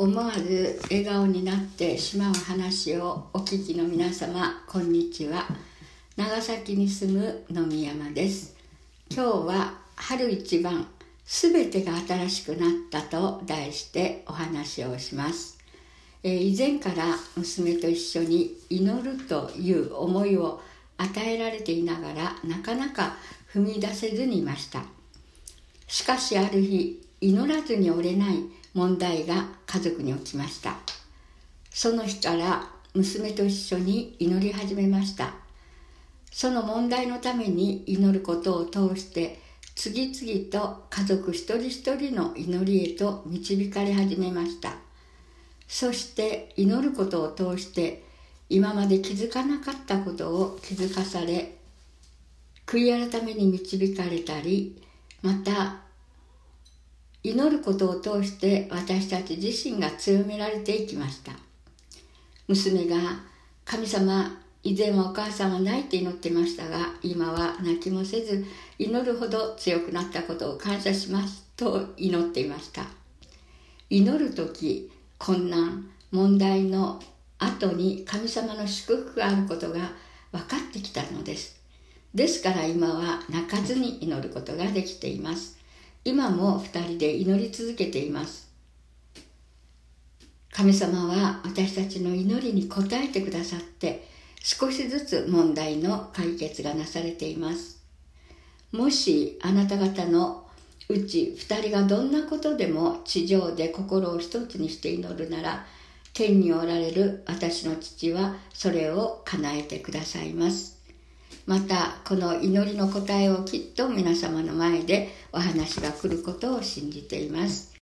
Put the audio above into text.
思わず笑顔になってしまう話をお聞きの皆様こんにちは。長崎に住む野見山です。今日は春一番すべてが新しくなったと題してお話をします、えー、以前から娘と一緒に祈るという思いを与えられていながらなかなか踏み出せずにいました。しかしある日祈らずにおれない問題が家族に起きました。その日から娘と一緒に祈り始めました。その問題のために祈ることを通して次々と家族一人一人の祈りへと導かれ始めました。そして祈ることを通して今まで気づかなかったことを気づかされ悔い改めに導かれたりまた祈ることを通して私たち自身が強められていきました。娘が「神様以前はお母さんは泣いて祈ってましたが今は泣きもせず祈るほど強くなったことを感謝します」と祈っていました。祈る時困難問題の後に神様の祝福があることが分かってきたのです。ですから今は泣かずに祈ることができています。今も2人で祈り続けています。神様は私たちの祈りに応えてくださって少しずつ問題の解決がなされています。もしあなた方のうち2人がどんなことでも地上で心を一つにして祈るなら天におられる私の父はそれを叶えてくださいます。またこの祈りの答えをきっと皆様の前でお話が来ることを信じています。